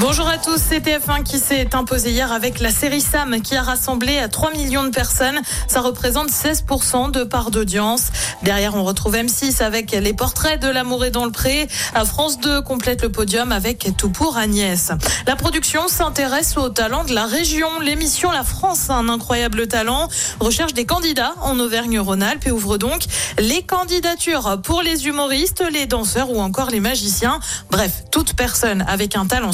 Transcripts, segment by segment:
Bonjour à tous, c'est TF1 qui s'est imposé hier avec la série Sam qui a rassemblé 3 millions de personnes. Ça représente 16% de part d'audience. Derrière, on retrouve M6 avec les portraits de l'amour dans le pré. À France 2 complète le podium avec Tout pour Agnès. La production s'intéresse aux talents de la région. L'émission La France a un incroyable talent recherche des candidats en Auvergne-Rhône-Alpes et ouvre donc les candidatures pour les humoristes, les danseurs ou encore les magiciens. Bref, toute personne avec un talent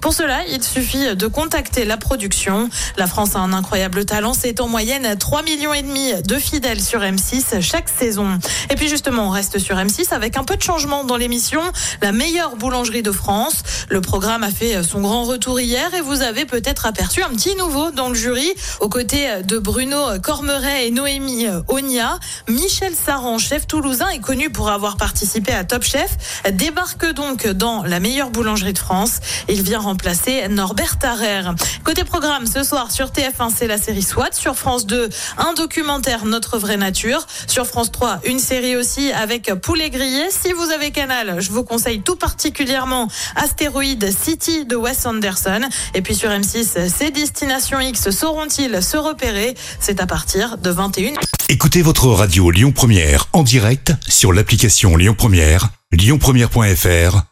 pour cela, il suffit de contacter la production. La France a un incroyable talent. C'est en moyenne 3 millions et demi de fidèles sur M6 chaque saison. Et puis justement, on reste sur M6 avec un peu de changement dans l'émission. La meilleure boulangerie de France. Le programme a fait son grand retour hier et vous avez peut-être aperçu un petit nouveau dans le jury. Aux côtés de Bruno Cormeret et Noémie Onia, Michel Saran, chef toulousain, est connu pour avoir participé à Top Chef, débarque donc dans la meilleure boulangerie de France. Il vient remplacer Norbert Tarrer. Côté programme, ce soir sur TF1, c'est la série SWAT. Sur France 2, un documentaire Notre vraie nature. Sur France 3, une série aussi avec Poulet grillé. Si vous avez Canal, je vous conseille tout particulièrement Astéroïde City de Wes Anderson. Et puis sur M6, ces destinations X sauront-ils se repérer? C'est à partir de 21. Écoutez votre radio Lyon Première en direct sur l'application Lyon Première, lyonpremière.fr